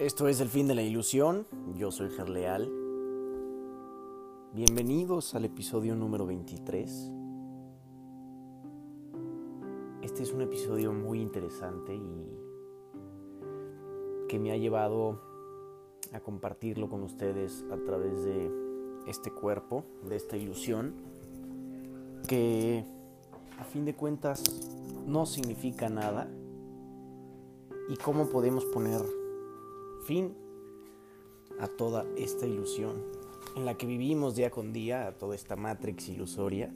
Esto es El fin de la ilusión. Yo soy Gerleal. Bienvenidos al episodio número 23. Este es un episodio muy interesante y que me ha llevado a compartirlo con ustedes a través de este cuerpo, de esta ilusión, que a fin de cuentas no significa nada y cómo podemos poner fin a toda esta ilusión en la que vivimos día con día, a toda esta matrix ilusoria,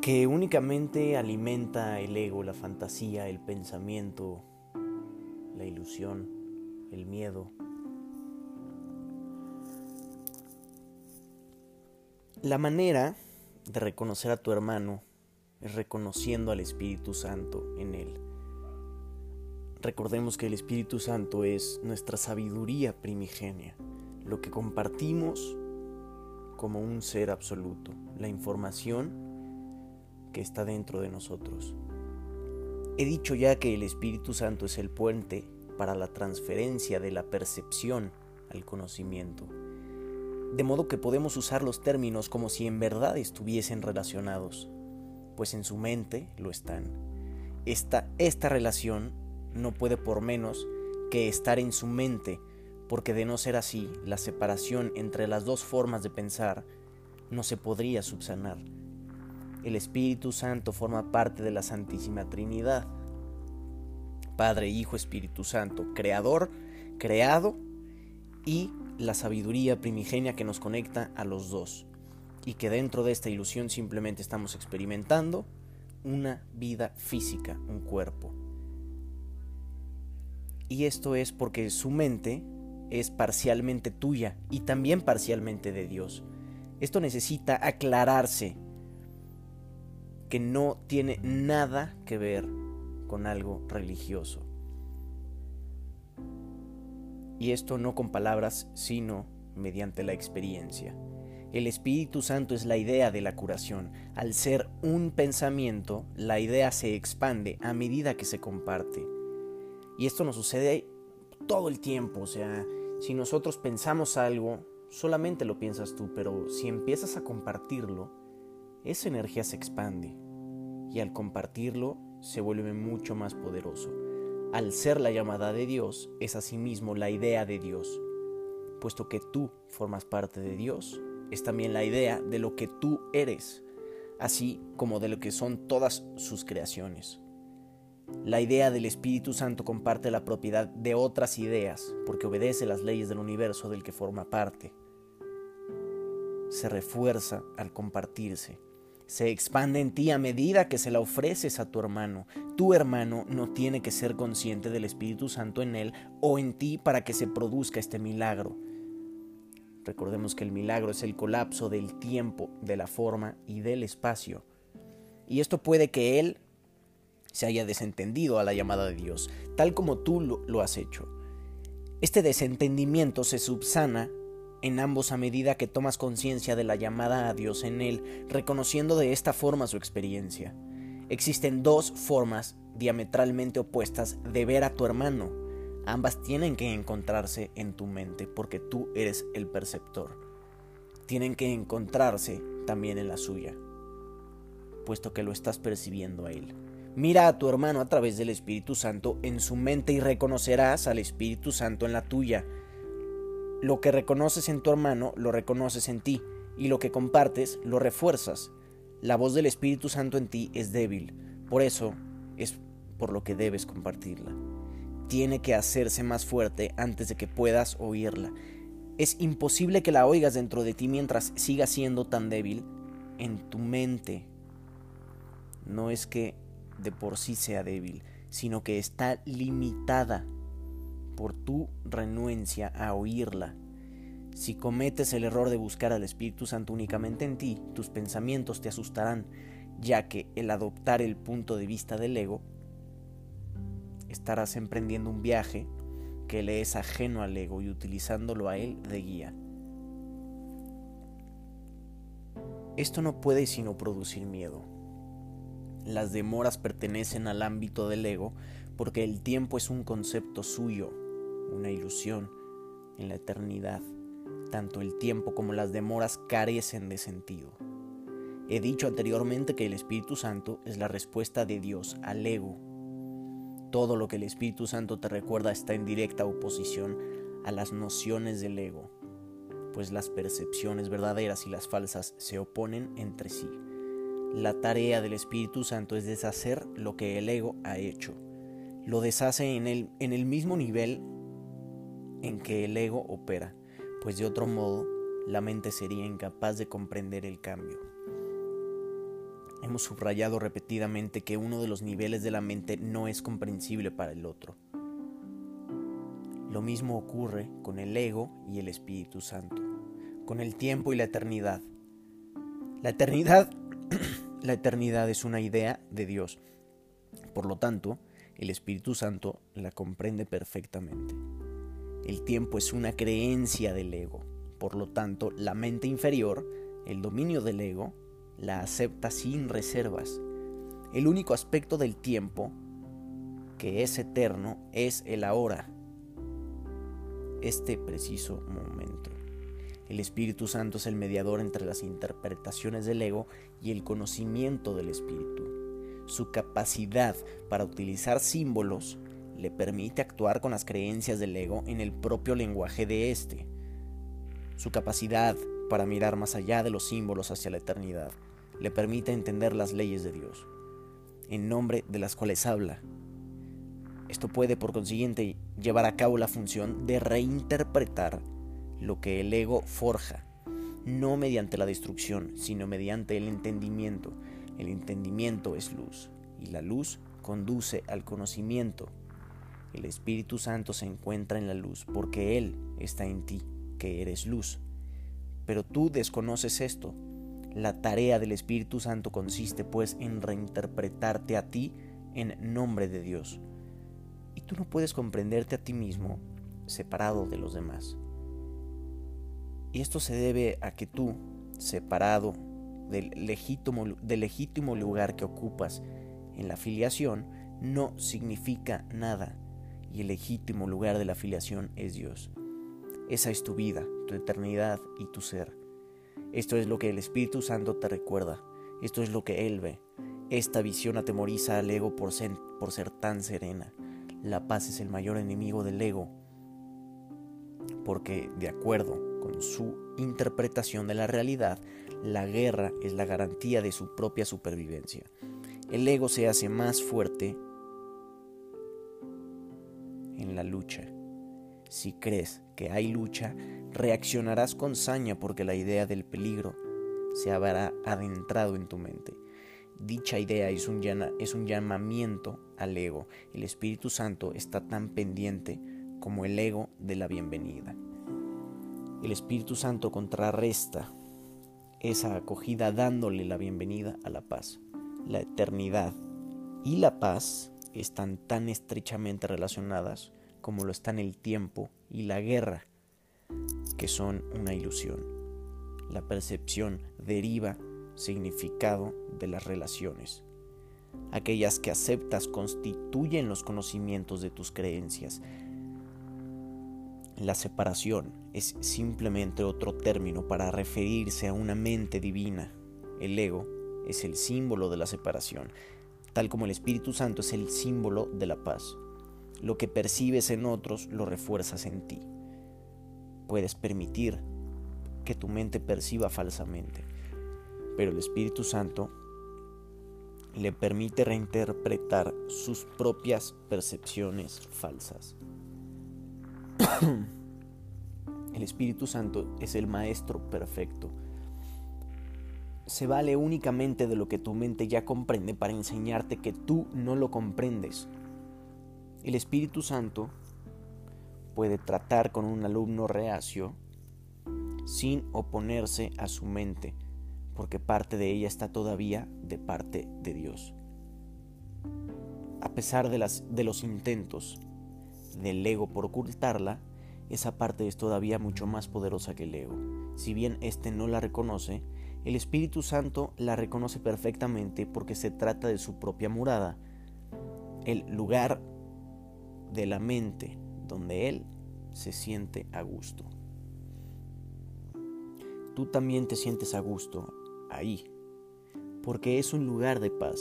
que únicamente alimenta el ego, la fantasía, el pensamiento, la ilusión, el miedo. La manera de reconocer a tu hermano es reconociendo al Espíritu Santo en él. Recordemos que el Espíritu Santo es nuestra sabiduría primigenia, lo que compartimos como un ser absoluto, la información que está dentro de nosotros. He dicho ya que el Espíritu Santo es el puente para la transferencia de la percepción al conocimiento, de modo que podemos usar los términos como si en verdad estuviesen relacionados, pues en su mente lo están. Esta, esta relación no puede por menos que estar en su mente, porque de no ser así, la separación entre las dos formas de pensar no se podría subsanar. El Espíritu Santo forma parte de la Santísima Trinidad. Padre, Hijo, Espíritu Santo, Creador, creado y la sabiduría primigenia que nos conecta a los dos y que dentro de esta ilusión simplemente estamos experimentando una vida física, un cuerpo. Y esto es porque su mente es parcialmente tuya y también parcialmente de Dios. Esto necesita aclararse que no tiene nada que ver con algo religioso. Y esto no con palabras, sino mediante la experiencia. El Espíritu Santo es la idea de la curación. Al ser un pensamiento, la idea se expande a medida que se comparte. Y esto nos sucede todo el tiempo, o sea, si nosotros pensamos algo, solamente lo piensas tú, pero si empiezas a compartirlo, esa energía se expande y al compartirlo se vuelve mucho más poderoso. Al ser la llamada de Dios, es asimismo la idea de Dios. Puesto que tú formas parte de Dios, es también la idea de lo que tú eres, así como de lo que son todas sus creaciones. La idea del Espíritu Santo comparte la propiedad de otras ideas porque obedece las leyes del universo del que forma parte. Se refuerza al compartirse. Se expande en ti a medida que se la ofreces a tu hermano. Tu hermano no tiene que ser consciente del Espíritu Santo en él o en ti para que se produzca este milagro. Recordemos que el milagro es el colapso del tiempo, de la forma y del espacio. Y esto puede que él se haya desentendido a la llamada de Dios, tal como tú lo, has hecho. Este desentendimiento se subsana en ambos a medida que tomas conciencia de la llamada a Dios en él, reconociendo de esta forma su experiencia. Existen dos formas diametralmente opuestas de ver a tu hermano. Ambas tienen que encontrarse en tu mente porque tú eres el perceptor. Tienen que encontrarse también en la suya, puesto que lo estás percibiendo a él. Mira a tu hermano a través del Espíritu Santo en su mente y reconocerás al Espíritu Santo en la tuya. Lo que reconoces en tu hermano lo reconoces en ti y lo que compartes lo refuerzas. La voz del Espíritu Santo en ti es débil, por eso es por lo que debes compartirla. Tiene que hacerse más fuerte antes de que puedas oírla. Es imposible que la oigas dentro de ti mientras siga siendo tan débil en tu mente. No es que de por sí sea débil, sino que está limitada por tu renuencia a oírla. Si cometes el error de buscar al Espíritu Santo únicamente en ti, tus pensamientos te asustarán, ya que el adoptar el punto de vista del ego, estarás emprendiendo un viaje que le es ajeno al ego y utilizándolo a él de guía. Esto no puede sino producir miedo. Las demoras pertenecen al ámbito del ego porque el tiempo es un concepto suyo, una ilusión en la eternidad. Tanto el tiempo como las demoras carecen de sentido. He dicho anteriormente que el Espíritu Santo es la respuesta de Dios al ego. Todo lo que el Espíritu Santo te recuerda está en directa oposición a las nociones del ego, pues las percepciones verdaderas y las falsas se oponen entre sí. La tarea del Espíritu Santo es deshacer lo que el ego ha hecho. Lo deshace en el, en el mismo nivel en que el ego opera, pues de otro modo la mente sería incapaz de comprender el cambio. Hemos subrayado repetidamente que uno de los niveles de la mente no es comprensible para el otro. Lo mismo ocurre con el ego y el Espíritu Santo, con el tiempo y la eternidad. La eternidad, la eternidad es una idea de Dios. Por lo tanto, el Espíritu Santo la comprende perfectamente. El tiempo es una creencia del ego. Por lo tanto, la mente inferior, el dominio del ego, la acepta sin reservas. El único aspecto del tiempo que es eterno es el ahora, este preciso momento. El Espíritu Santo es el mediador entre las interpretaciones del ego y el conocimiento del Espíritu. Su capacidad para utilizar símbolos le permite actuar con las creencias del ego en el propio lenguaje de éste. Su capacidad para mirar más allá de los símbolos hacia la eternidad le permite entender las leyes de Dios, en nombre de las cuales habla. Esto puede, por consiguiente, llevar a cabo la función de reinterpretar lo que el ego forja, no mediante la destrucción, sino mediante el entendimiento. El entendimiento es luz, y la luz conduce al conocimiento. El Espíritu Santo se encuentra en la luz porque Él está en ti, que eres luz. Pero tú desconoces esto. La tarea del Espíritu Santo consiste pues en reinterpretarte a ti en nombre de Dios. Y tú no puedes comprenderte a ti mismo separado de los demás. Y esto se debe a que tú, separado del legítimo, del legítimo lugar que ocupas en la filiación, no significa nada y el legítimo lugar de la filiación es Dios. Esa es tu vida, tu eternidad y tu ser. Esto es lo que el Espíritu Santo te recuerda, esto es lo que Él ve. Esta visión atemoriza al ego por ser, por ser tan serena. La paz es el mayor enemigo del ego, porque de acuerdo con su interpretación de la realidad, la guerra es la garantía de su propia supervivencia. El ego se hace más fuerte en la lucha. Si crees que hay lucha, reaccionarás con saña porque la idea del peligro se habrá adentrado en tu mente. Dicha idea es un, es un llamamiento al ego. El Espíritu Santo está tan pendiente como el ego de la bienvenida. El Espíritu Santo contrarresta esa acogida dándole la bienvenida a la paz. La eternidad y la paz están tan estrechamente relacionadas como lo están el tiempo y la guerra, que son una ilusión. La percepción deriva significado de las relaciones. Aquellas que aceptas constituyen los conocimientos de tus creencias. La separación es simplemente otro término para referirse a una mente divina. El ego es el símbolo de la separación tal como el Espíritu Santo es el símbolo de la paz. Lo que percibes en otros lo refuerzas en ti. Puedes permitir que tu mente perciba falsamente, pero el Espíritu Santo le permite reinterpretar sus propias percepciones falsas. el Espíritu Santo es el Maestro perfecto se vale únicamente de lo que tu mente ya comprende para enseñarte que tú no lo comprendes. El Espíritu Santo puede tratar con un alumno reacio sin oponerse a su mente, porque parte de ella está todavía de parte de Dios. A pesar de, las, de los intentos del ego por ocultarla, esa parte es todavía mucho más poderosa que el ego. Si bien éste no la reconoce, el Espíritu Santo la reconoce perfectamente porque se trata de su propia morada, el lugar de la mente donde Él se siente a gusto. Tú también te sientes a gusto ahí, porque es un lugar de paz,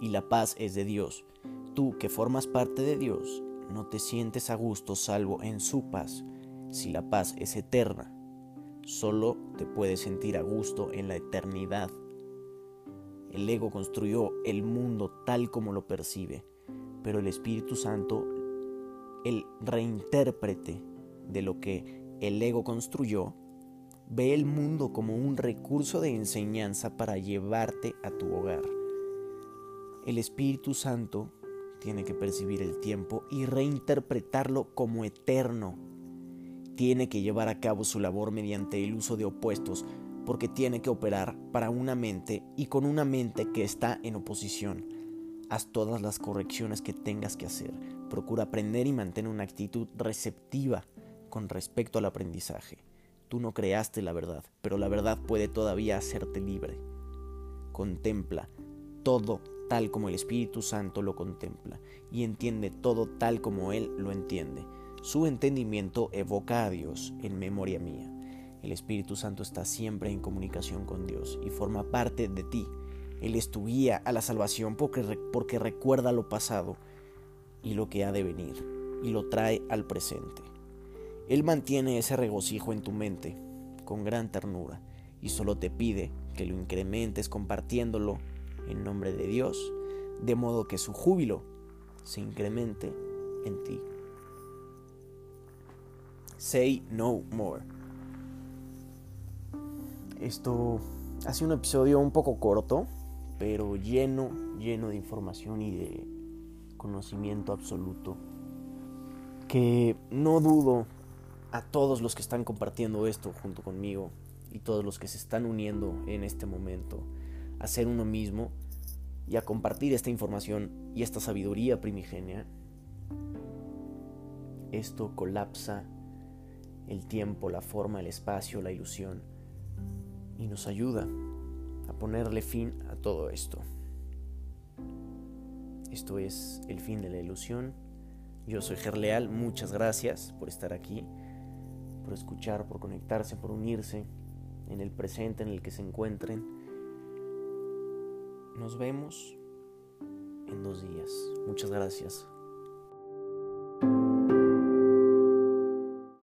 y la paz es de Dios. Tú que formas parte de Dios, no te sientes a gusto salvo en su paz. Si la paz es eterna, solo te puedes sentir a gusto en la eternidad. El ego construyó el mundo tal como lo percibe, pero el Espíritu Santo, el reintérprete de lo que el ego construyó, ve el mundo como un recurso de enseñanza para llevarte a tu hogar. El Espíritu Santo tiene que percibir el tiempo y reinterpretarlo como eterno. Tiene que llevar a cabo su labor mediante el uso de opuestos porque tiene que operar para una mente y con una mente que está en oposición. Haz todas las correcciones que tengas que hacer. Procura aprender y mantén una actitud receptiva con respecto al aprendizaje. Tú no creaste la verdad, pero la verdad puede todavía hacerte libre. Contempla todo tal como el Espíritu Santo lo contempla y entiende todo tal como Él lo entiende. Su entendimiento evoca a Dios en memoria mía. El Espíritu Santo está siempre en comunicación con Dios y forma parte de ti. Él es tu guía a la salvación porque, porque recuerda lo pasado y lo que ha de venir y lo trae al presente. Él mantiene ese regocijo en tu mente con gran ternura y solo te pide que lo incrementes compartiéndolo en nombre de Dios, de modo que su júbilo se incremente en ti. Say no more. Esto hace un episodio un poco corto, pero lleno, lleno de información y de conocimiento absoluto. Que no dudo a todos los que están compartiendo esto junto conmigo y todos los que se están uniendo en este momento a ser uno mismo y a compartir esta información y esta sabiduría primigenia, esto colapsa el tiempo, la forma, el espacio, la ilusión y nos ayuda a ponerle fin a todo esto. Esto es el fin de la ilusión. Yo soy Gerleal, muchas gracias por estar aquí, por escuchar, por conectarse, por unirse en el presente en el que se encuentren. Nos vemos en dos días. Muchas gracias.